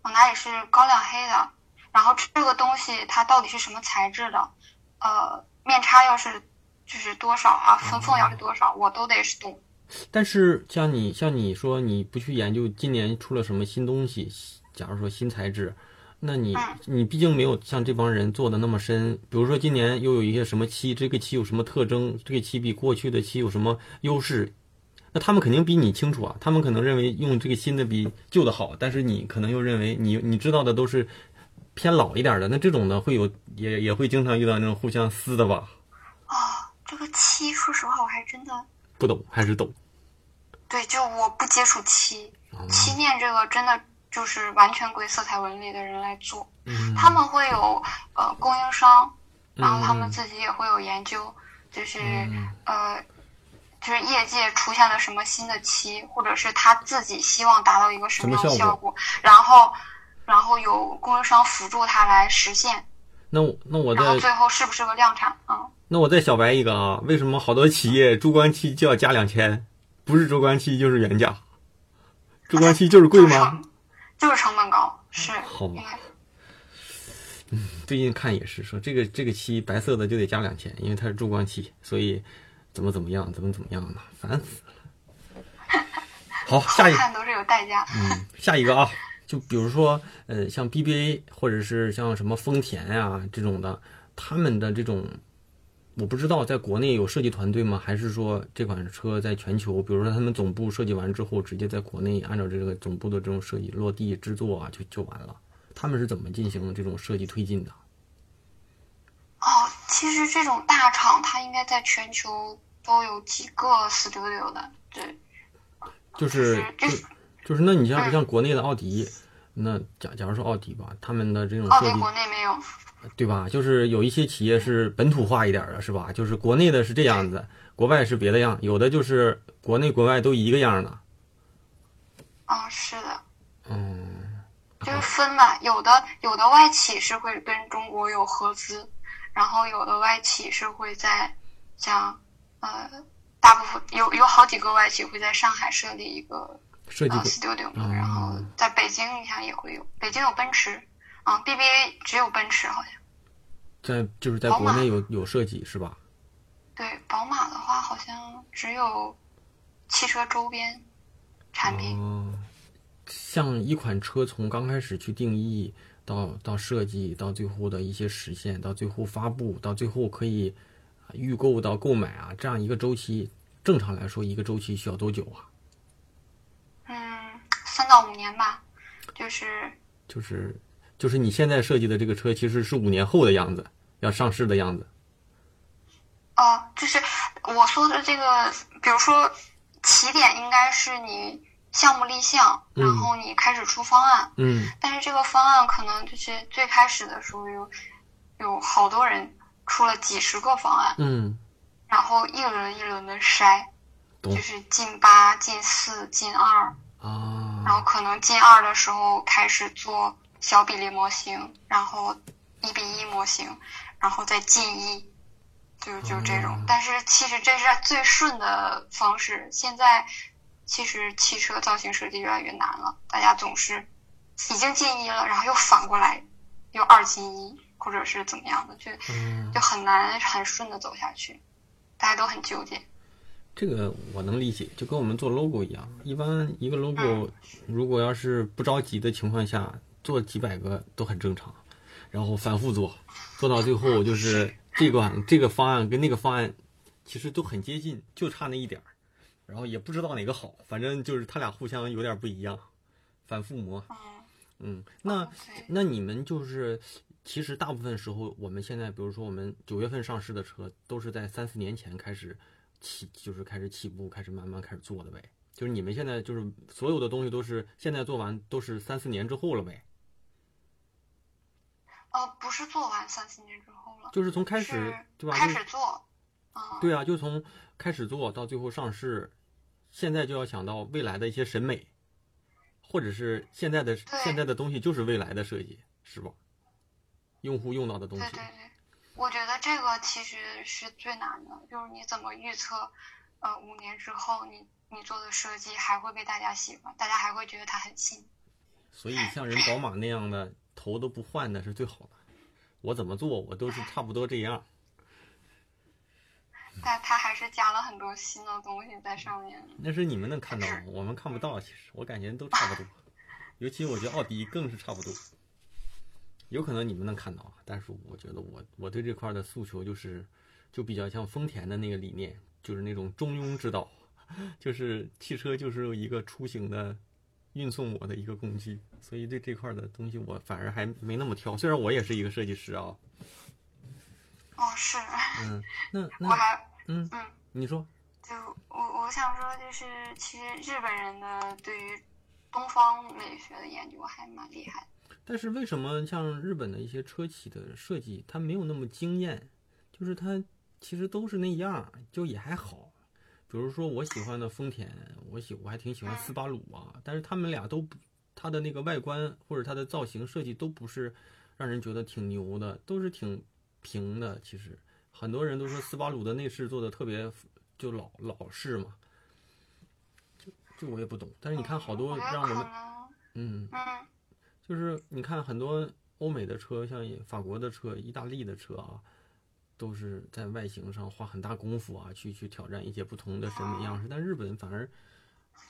啊哪里是高亮黑的，然后这个东西它到底是什么材质的，呃，面差要是就是多少啊，分缝要是多少，我都得是懂。但是像你像你说你不去研究今年出了什么新东西，假如说新材质，那你嗯你毕竟没有像这帮人做的那么深。比如说今年又有一些什么漆，这个漆有什么特征，这个漆比过去的漆有什么优势，那他们肯定比你清楚啊。他们可能认为用这个新的比旧的好，但是你可能又认为你你知道的都是偏老一点的。那这种呢，会有也也会经常遇到那种互相撕的吧？啊，这个漆，说实话我还真的不懂还是懂？对，就我不接触漆，哦漆面这个真的就是完全归色彩纹理的人来做。嗯，他们会有呃供应商，然后他们嗯自己也会有研究，就是、嗯呃，就是业界出现了什么新的漆，或者是他自己希望达到一个什么样的效效果，然后然后有供应商辅助他来实现，那我那我再然后最后是不是个量产啊？那我再小白一个啊，为什么好多企业珠光漆就要加两千？不是珠光漆就是原价，珠光漆就是贵吗？就是成本高，是好吧嗯最近看也是说这个这个漆白色的就得加两千，因为它是珠光漆，所以怎么怎么样，怎么怎么样的，烦死了。好，下一个看都是有代价。嗯，下一个啊，就比如说呃，像 BBA 或者是像什么丰田呀、这种的，他们的这种，我不知道在国内有设计团队吗？还是说这款车在全球，比如说他们总部设计完之后，直接在国内按照这个总部的这种设计落地制作啊，就就完了？他们是怎么进行这种设计推进的？哦，其实这种大厂它应该在全球都有几个 studio 的，对，就是就就是就是，那你像嗯像国内的奥迪，那假假如说奥迪吧，他们的这种奥迪国内没有。对吧？就是有一些企业是本土化一点的，是吧？就是国内的是这样子，国外是别的样，有的就是国内国外都一个样的。啊，是的，嗯，就是分嘛，有的有的外企是会跟中国有合资，然后有的外企是会在像呃，大部分有有好几个外企会在上海设立一个呃设计过 studio 嘛，嗯然后在北京你看也会有，北京有奔驰，啊，BBA 只有奔驰好像，在就是在国内有有设计是吧？对，宝马的话好像只有汽车周边产品，哦，像一款车从刚开始去定义到到设计到最后的一些实现，到最后发布，到最后可以啊预购到购买啊，这样一个周期，正常来说一个周期需要多久啊？嗯，三到五年吧，就是。就是就是你现在设计的这个车，其实是五年后的样子，要上市的样子。哦，就是我说的这个，比如说起点应该是你项目立项，嗯然后你开始出方案，嗯。但是这个方案可能就是最开始的时候有有好多人出了几十个方案，嗯，然后一轮一轮的筛，就是进八、进四、进二，啊，然后可能进二的时候开始做小比例模型，然后一比一模型，然后再进一，就就这种。哦但是其实这是最顺的方式。现在其实汽车造型设计越来越难了，大家总是已经进一了，然后又反过来又二进一，或者是怎么样的，就嗯，就很难很顺的走下去，大家都很纠结。这个我能理解，就跟我们做 logo 一样，一般一个 logo 嗯。如果要是不着急的情况下，做几百个都很正常，然后反复做，做到最后就是这个这个方案跟那个方案其实都很接近，就差那一点儿，然后也不知道哪个好，反正就是他俩互相有点不一样，反复磨。嗯，嗯，那，那你们就是，其实大部分时候，我们现在比如说我们九月份上市的车，都是在三四年前开始起，就是开始起步，开始慢慢开始做的呗。就是你们现在就是所有的东西都是现在做完，都是三四年之后了呗。呃，不是做完三四年之后了，就是从开始对吧？开始做，嗯，对啊，就从开始做到最后上市，现在就要想到未来的一些审美，或者是现在的现在的东西就是未来的设计，是吧？用户用到的东西对，对对，我觉得这个其实是最难的，就是你怎么预测，呃，五年之后你你做的设计还会被大家喜欢，大家还会觉得它很新。所以像人宝马那样的头都不换的是最好的。我怎么做，我都是差不多这样。但它还是加了很多新的东西在上面。那是你们能看到，我们看不到。其实我感觉都差不多，尤其我觉得奥迪更是差不多。有可能你们能看到啊，但是我觉得我我对这块的诉求就是，就比较像丰田的那个理念，就是那种中庸之道，就是汽车就是一个出行的运送我的一个工具，所以对这块的东西我反而还没那么挑。虽然我也是一个设计师啊，哦，是，嗯，那我那还嗯，嗯，你说，就我我想说，就是其实日本人的对于东方美学的研究还蛮厉害的。但是为什么像日本的一些车企的设计，它没有那么惊艳？就是它其实都是那样，就也还好。比如说我喜欢的丰田，我喜我还挺喜欢斯巴鲁啊，但是他们俩都不，它的那个外观或者它的造型设计都不是让人觉得挺牛的，都是挺平的。其实很多人都说斯巴鲁的内饰做的特别就老老式嘛，就就我也不懂。但是你看好多让我们，嗯。嗯，就是你看很多欧美的车，像法国的车、意大利的车啊，都是在外形上花很大功夫啊，去去挑战一些不同的审美样式。但日本反而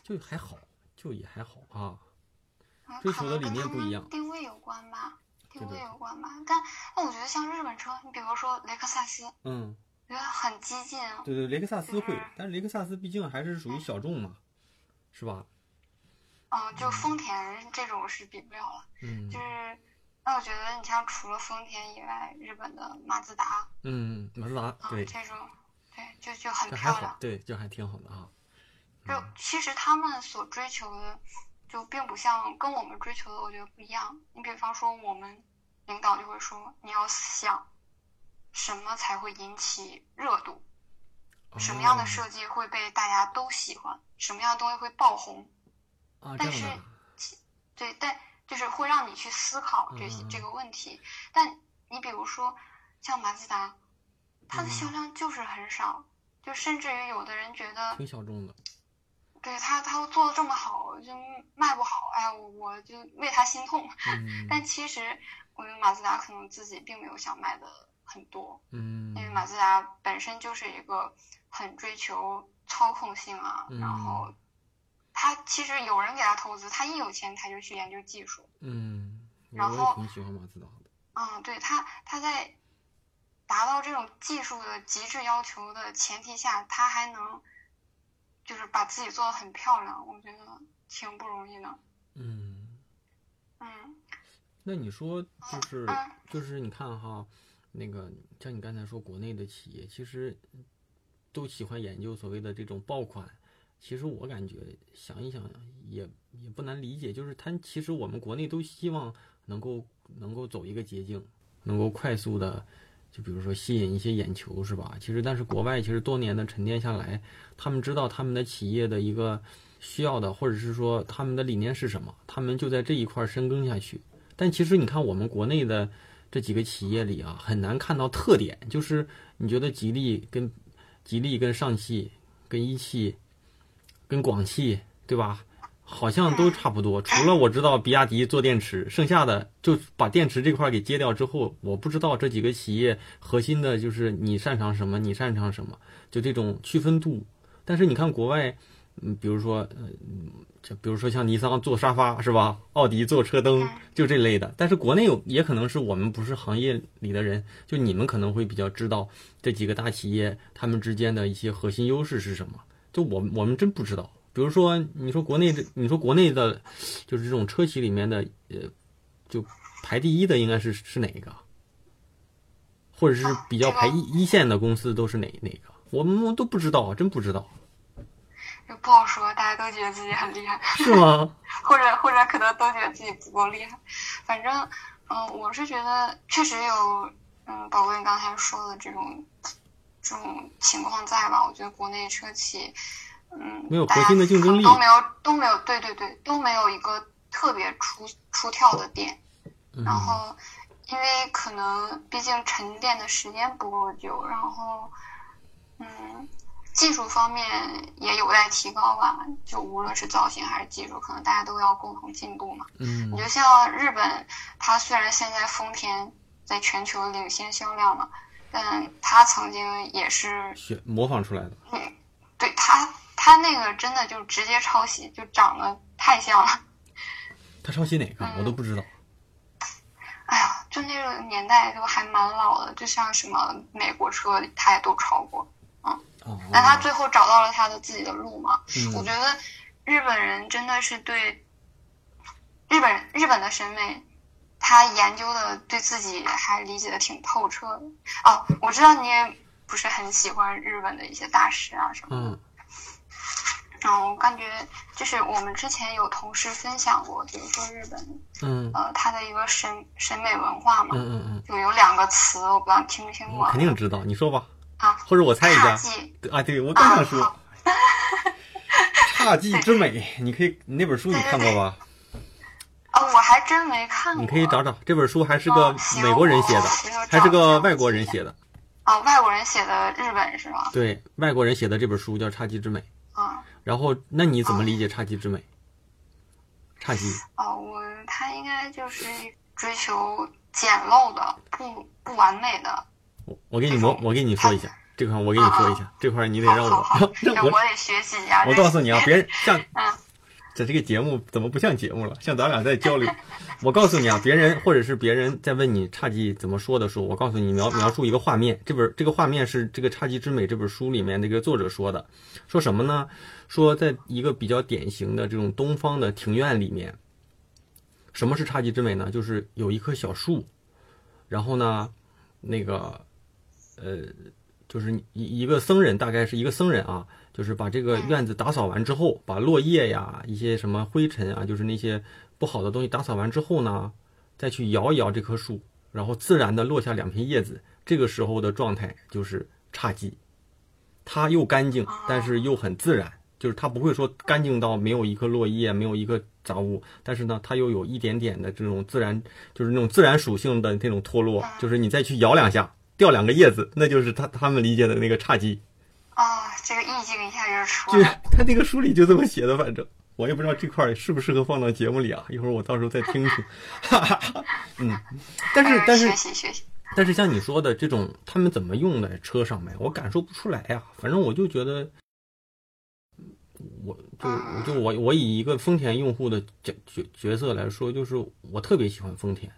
就还好，就也还好啊。嗯追求的理念不一样定位有关吧，定位有关吧。但但我觉得像日本车，你比如说雷克萨斯，我嗯，觉得很激进。对对，雷克萨斯会嗯，但是雷克萨斯毕竟还是属于小众嘛，是吧？嗯，就丰田这种是比不了了。嗯就是，那我觉得你像除了丰田以外，日本的马自达，嗯，马自达啊、对，这种，对，就就很漂亮，。对，就还挺好的啊。就其实他们所追求的，就并不像跟我们追求的，我觉得不一样。你比方说，我们领导就会说，你要想什么才会引起热度，什么样的哦设计会被大家都喜欢，什么样的东西会爆红。啊，但是对，但就是会让你去思考这些这个问题。但你比如说像马自达，它嗯的销量就是很少，就甚至于有的人觉得，挺小众的。对他，他做的这么好，就卖不好，哎呀，我我就为他心痛。嗯但其实我觉得马自达可能自己并没有想卖的很多，嗯因为马自达本身就是一个很追求操控性啊，嗯然后。他其实有人给他投资，他一有钱他就去研究技术。嗯，我然后也挺喜欢马自达的。嗯，对他，他在达到这种技术的极致要求的前提下，他还能就是把自己做的很漂亮，我觉得挺不容易的。嗯。嗯那你说就是嗯就是你看哈，那个像你刚才说国内的企业其实都喜欢研究所谓的这种爆款，其实我感觉想一想也也不难理解，就是它其实我们国内都希望能够能够走一个捷径，能够快速的。就比如说吸引一些眼球是吧？其实但是国外其实多年的沉淀下来，他们知道他们的企业的一个需要的，或者是说他们的理念是什么，他们就在这一块儿深耕下去。但其实你看我们国内的这几个企业里啊，很难看到特点，就是你觉得吉利跟吉利跟上汽、跟一汽、跟广汽，对吧？好像都差不多，除了我知道比亚迪做电池，剩下的就把电池这块给接掉之后，我不知道这几个企业核心的就是你擅长什么，你擅长什么，就这种区分度。但是你看国外，嗯，比如说，呃，嗯就比如说像尼桑做沙发是吧？奥迪做车灯，就这类的。但是国内有也可能是我们不是行业里的人，就你们可能会比较知道这几个大企业他们之间的一些核心优势是什么。就我们我们真不知道。比如说，你说国内的，你说国内的，就是这种车企里面的，呃，就排第一的应该是是哪一个？或者是比较排一一线的公司都是哪哪个？我们都不知道，真不知道。就不好说，大家都觉得自己很厉害，是吗？或者或者可能都觉得自己不够厉害。反正，嗯，我是觉得确实有，嗯，宝贵你刚才说的这种这种情况在吧？我觉得国内车企，嗯，没有核心的竞争力，都没有都没有，对对对，都没有一个特别出出跳的点。然后，因为可能毕竟沉淀的时间不够久，然后，嗯。技术方面也有待提高吧，就无论是造型还是技术，可能大家都要共同进步嘛。嗯，你就像日本，它虽然现在丰田在全球领先销量嘛，但他曾经也是学模仿出来的。嗯，对他，他那个真的就直接抄袭，就长得太像了。他抄袭哪个？我都不知道。哎呀，就那个年代都还蛮老的，就像什么美国车，他也都抄过。嗯但他最后找到了他的自己的路嘛？我觉得日本人真的是对日本日本的审美，他研究的对自己还理解的挺透彻的。哦，我知道你也不是很喜欢日本的一些大师啊什么的。嗯。嗯，我感觉就是我们之前有同事分享过，比如说日本，嗯，呃，他的一个审审美文化嘛，嗯嗯嗯，就有两个词，我不知道你听没听过。肯定知道，你说吧。啊，或者我猜一下啊，对我刚想说，侘寂之美，你可以你那本书你看过吧？啊，我还真没看过。你可以找找这本书，还是个美国人写的，还是个外国人写的？啊，外国人写的日本是吗？对，外国人写的这本书叫《侘寂之美》。啊。然后，那你怎么理解侘寂之美？侘寂。哦，我他应该就是追求简陋的，不不完美的。我我给你模，我给你说一下这块，我给你说一下这块，你得让我让 我得学习一下。我告诉你啊，别人 像，在这个节目怎么不像节目了？像咱俩在交流。我告诉你啊，别人或者是别人在问你侘寂怎么说的时候，我告诉你描描述一个画面。这本这个画面是这个《侘寂之美》这本书里面那个作者说的，说什么呢？说在一个比较典型的这种东方的庭院里面，什么是侘寂之美呢？就是有一棵小树，然后呢，那个。呃，就是一一个僧人，大概是一个僧人啊，就是把这个院子打扫完之后，把落叶呀、一些什么灰尘啊，就是那些不好的东西打扫完之后呢，再去摇一摇这棵树，然后自然的落下两片叶子，这个时候的状态就是侘寂，它又干净，但是又很自然，就是它不会说干净到没有一颗落叶，没有一个杂物，但是呢，它又有一点点的这种自然，就是那种自然属性的那种脱落，就是你再去摇两下。掉两个叶子，那就是他他们理解的那个侘寂。啊，这个意境一下就出来了。他那个书里就这么写的，反正我也不知道这块适不适合放到节目里啊。一会儿我到时候再听听。哈哈哈。嗯，但是但是学习学习。但是像你说的这种，他们怎么用在车上面，我感受不出来呀。反正我就觉得，我就就我我以一个丰田用户的角角角色来说，就是我特别喜欢丰田。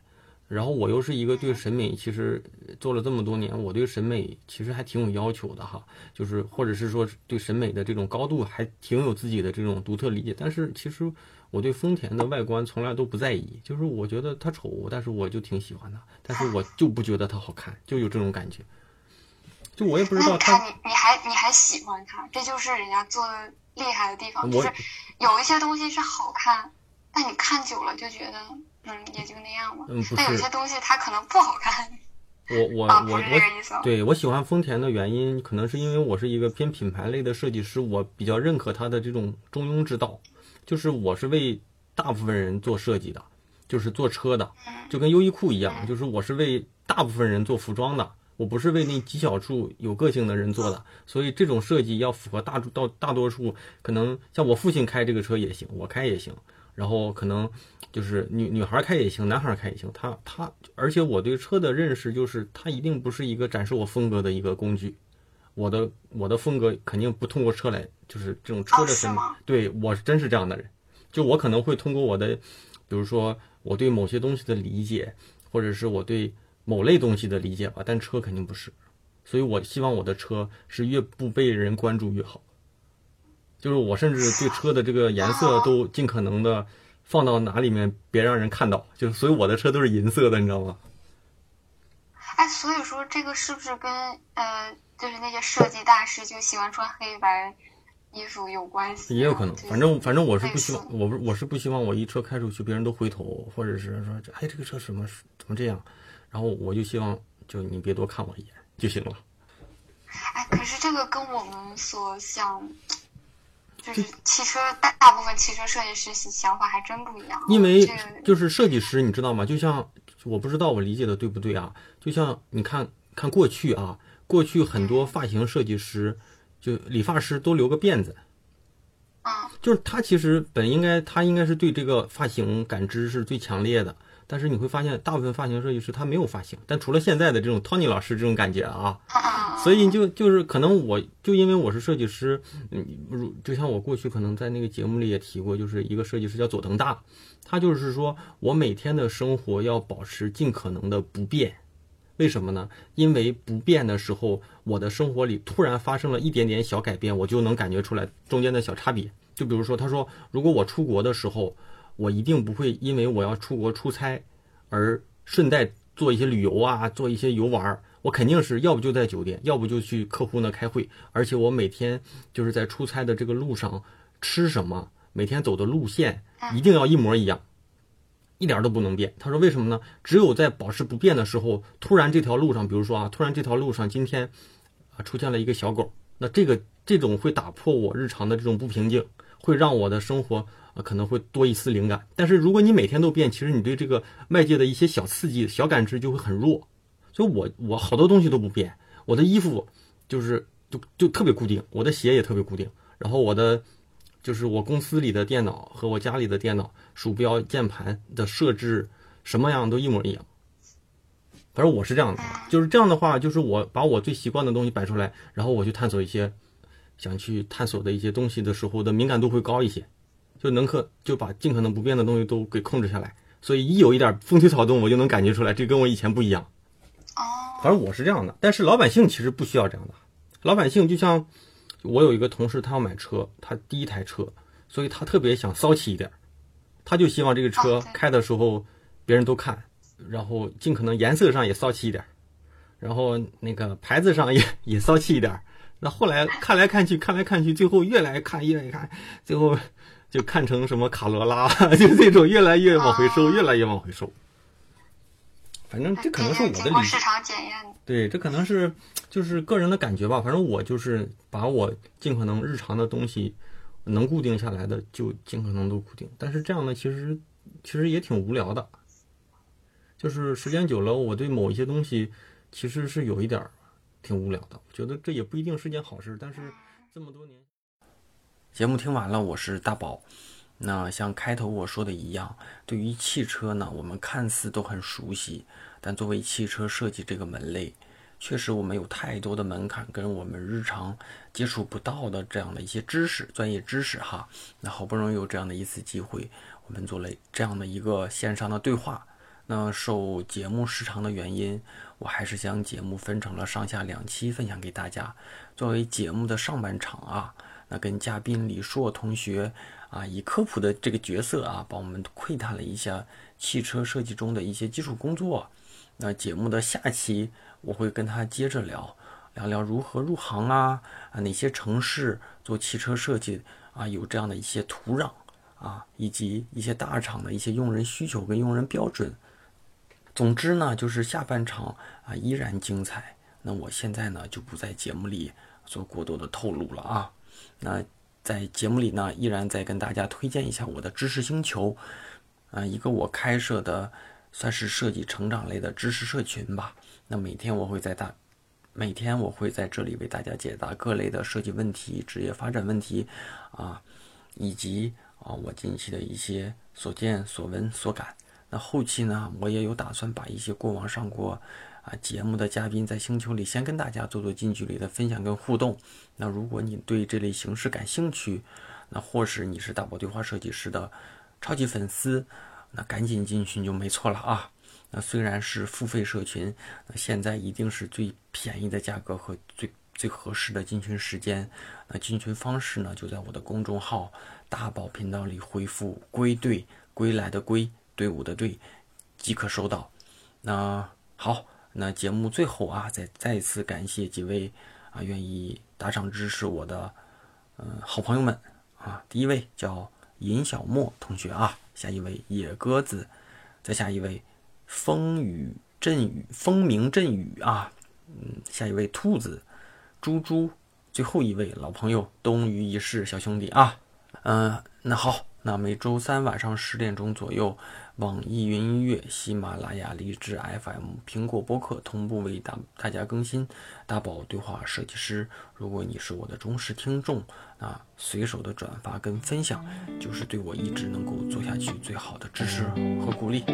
然后我又是一个对审美，其实做了这么多年，我对审美其实还挺有要求的哈，就是或者是说对审美的这种高度还挺有自己的这种独特理解。但是其实我对丰田的外观从来都不在意，就是我觉得它丑，但是我就挺喜欢它，但是我就不觉得它好看，就有这种感觉。就我也不知道它，你你还你还喜欢它，这就是人家做的厉害的地方，就是有一些东西是好看，但你看久了就觉得。嗯，也就那样吧。嗯，不是。但有些东西它可能不好看。我 我我我，对我喜欢丰田的原因，可能是因为我是一个偏品牌类的设计师，我比较认可它的这种中庸之道。就是我是为大部分人做设计的，就是做车的，就跟优衣库一样，就是我是为大部分人做服装的，我不是为那极小数有个性的人做的。所以这种设计要符合大到大多数，可能像我父亲开这个车也行，我开也行。然后可能就是女女孩开也行，男孩开也行。他他，而且我对车的认识就是，它一定不是一个展示我风格的一个工具。我的我的风格肯定不通过车来，就是这种车的审美。对我真是这样的人。就我可能会通过我的，比如说我对某些东西的理解，或者是我对某类东西的理解吧。但车肯定不是，所以我希望我的车是越不被人关注越好。就是我甚至对车的这个颜色都尽可能的放到哪里面别让人看到，就是所以我的车都是银色的，你知道吗？哎，所以说这个是不是跟呃，就是那些设计大师就喜欢穿黑白衣服有关系？也有可能，反正反正我是不希望，我不我是不希望我一车开出去，别人都回头，或者是说，哎，这个车什么怎么这样？然后我就希望，就你别多看我一眼就行了。哎，可是这个跟我们所想，就是汽车大大部分汽车设计师想法还真不一样。因为就是设计师，你知道吗？就像我不知道我理解的对不对啊？就像你看看过去啊，过去很多发型设计师，就理发师都留个辫子，嗯就是他其实本应该他应该是对这个发型感知是最强烈的，但是你会发现大部分发型设计师他没有发型，但除了现在的这种 Tony 老师这种感觉啊，所以就就是可能我就因为我是设计师，嗯，如就像我过去可能在那个节目里也提过，就是一个设计师叫佐藤大，他就是说我每天的生活要保持尽可能的不变。为什么呢？因为不变的时候，我的生活里突然发生了一点点小改变，我就能感觉出来中间的小差别。就比如说，他说，如果我出国的时候，我一定不会因为我要出国出差而顺带做一些旅游啊，做一些游玩儿。我肯定是要不就在酒店，要不就去客户那开会。而且我每天就是在出差的这个路上吃什么，每天走的路线一定要一模一样。一点儿都不能变。他说为什么呢？只有在保持不变的时候，突然这条路上，比如说啊，突然这条路上今天啊出现了一个小狗，那这个这种会打破我日常的这种不平静，会让我的生活啊可能会多一丝灵感。但是如果你每天都变，其实你对这个外界的一些小刺激、小感知就会很弱。所以我我好多东西都不变，我的衣服就是就就特别固定，我的鞋也特别固定，然后我的。就是我公司里的电脑和我家里的电脑鼠标、键盘的设置，什么样都一模一样。反正我是这样的，就是这样的话，就是我把我最习惯的东西摆出来，然后我去探索一些想去探索的一些东西的时候的敏感度会高一些，就能可就把尽可能不变的东西都给控制下来。所以一有一点风吹草动，我就能感觉出来，这跟我以前不一样。哦，反正我是这样的，但是老百姓其实不需要这样的。老百姓就像我有一个同事，他要买车，他第一台车，所以他特别想骚气一点，他就希望这个车开的时候别人都看，然后尽可能颜色上也骚气一点，然后那个牌子上也 也骚气一点。那后来看来看去，看来看去，最后越来看越来看，最后就看成什么卡罗拉，就这种越来越往回收，哦越来越往回收。反正这可能是我的理解市。场检验。对，这可能是就是个人的感觉吧。反正我就是把我尽可能日常的东西能固定下来的，就尽可能都固定。但是这样呢，其实其实也挺无聊的。就是时间久了，我对某一些东西其实是有一点儿挺无聊的。我觉得这也不一定是件好事。但是这么多年，节目听完了，我是大宝。那像开头我说的一样，对于汽车呢，我们看似都很熟悉，但作为汽车设计这个门类，确实我们有太多的门槛跟我们日常接触不到的这样的一些知识、专业知识哈。那好不容易有这样的一次机会，我们做了这样的一个线上的对话。那受节目时长的原因，我还是将节目分成了上下两期分享给大家。作为节目的上半场啊，那跟嘉宾李硕同学啊，以科普的这个角色啊，帮我们窥探了一下汽车设计中的一些基础工作。那节目的下期，我会跟他接着聊，聊聊如何入行啊，啊哪些城市做汽车设计啊有这样的一些土壤啊，以及一些大厂的一些用人需求跟用人标准。总之呢，就是下半场啊依然精彩。那我现在呢就不在节目里做过多的透露了啊。那在节目里呢，依然再跟大家推荐一下我的知识星球，啊、一个我开设的算是设计成长类的知识社群吧。那每天我会在大，每天我会在这里为大家解答各类的设计问题、职业发展问题，啊，以及啊我近期的一些所见所闻所感。那后期呢，我也有打算把一些过往上过啊节目的嘉宾在星球里先跟大家做做近距离的分享跟互动。那如果你对这类形式感兴趣，那或是你是大宝对话设计师的超级粉丝，那赶紧进群就没错了啊。那虽然是付费社群，那现在一定是最便宜的价格和最最合适的进群时间。那进群方式呢，就在我的公众号“大宝频道”里回复“归队”归来的归，队伍的队，即可收到。那好，那节目最后啊，再再次感谢几位啊愿意打赏支持我的嗯好朋友们啊。第一位叫尹小莫同学啊，下一位野鸽子，再下一位风雨阵雨风鸣阵雨啊，嗯，下一位兔子猪猪，最后一位老朋友东隅一世小兄弟啊，嗯，那好，那每周三晚上十点钟左右。网易云音乐、喜马拉雅、荔枝 FM、苹果播客同步为大大家更新。大宝对话设计师，如果你是我的忠实听众，那随手的转发跟分享，就是对我一直能够做下去最好的支持和鼓励。好，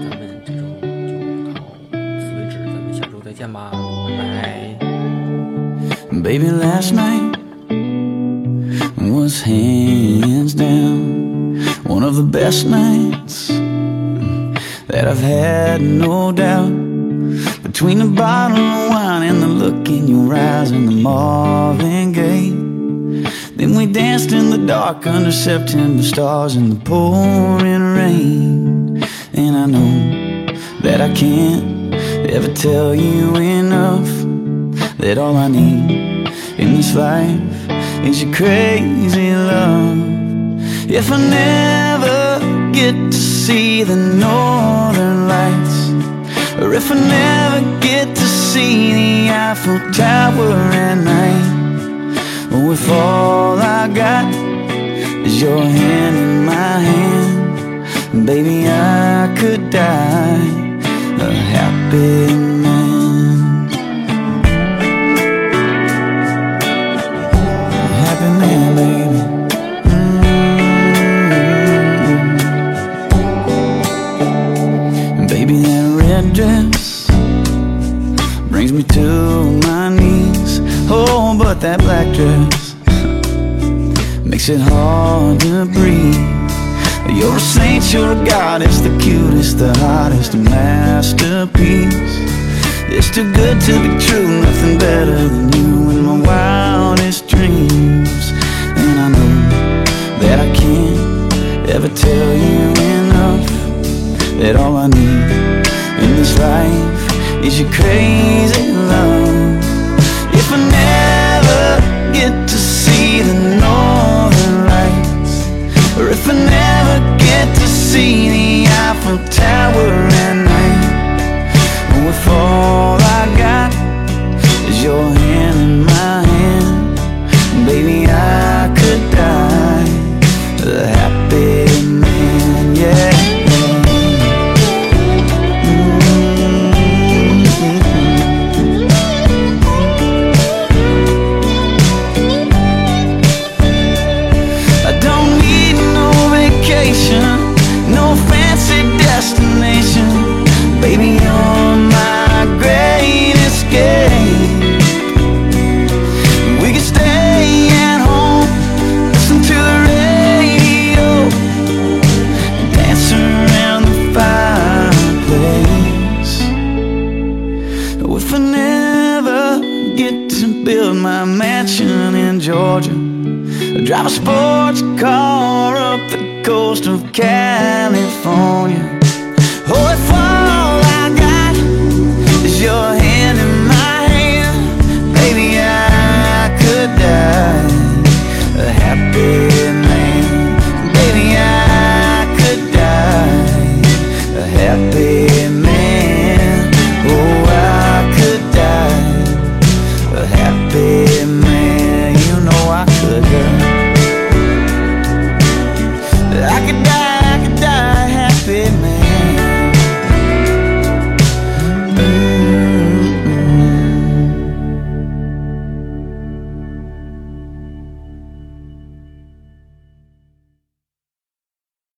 咱们这周就到此为止，咱们下周再见吧，拜拜。Baby, last night was hands down. One of the best nights that I've had, no doubt. Between the bottle of wine and the look in your eyes and the Marvin Gaye. Then we danced in the dark under September stars in the pouring rain. And I know that I can't ever tell you enough that all I need in this life is your crazy love. If I never see the northern lights. Or if I never get to see the Eiffel Tower at night Or if all I got is your hand in my hand Baby, I could die a happy man that black dress makes it hard to breathe. You're a saint, you're a goddess, the cutest, the hottest, masterpiece. It's too good to be true, nothing better than you in my wildest dreams. And I know that I can't ever tell you enough that all I need in this life is your crazy love.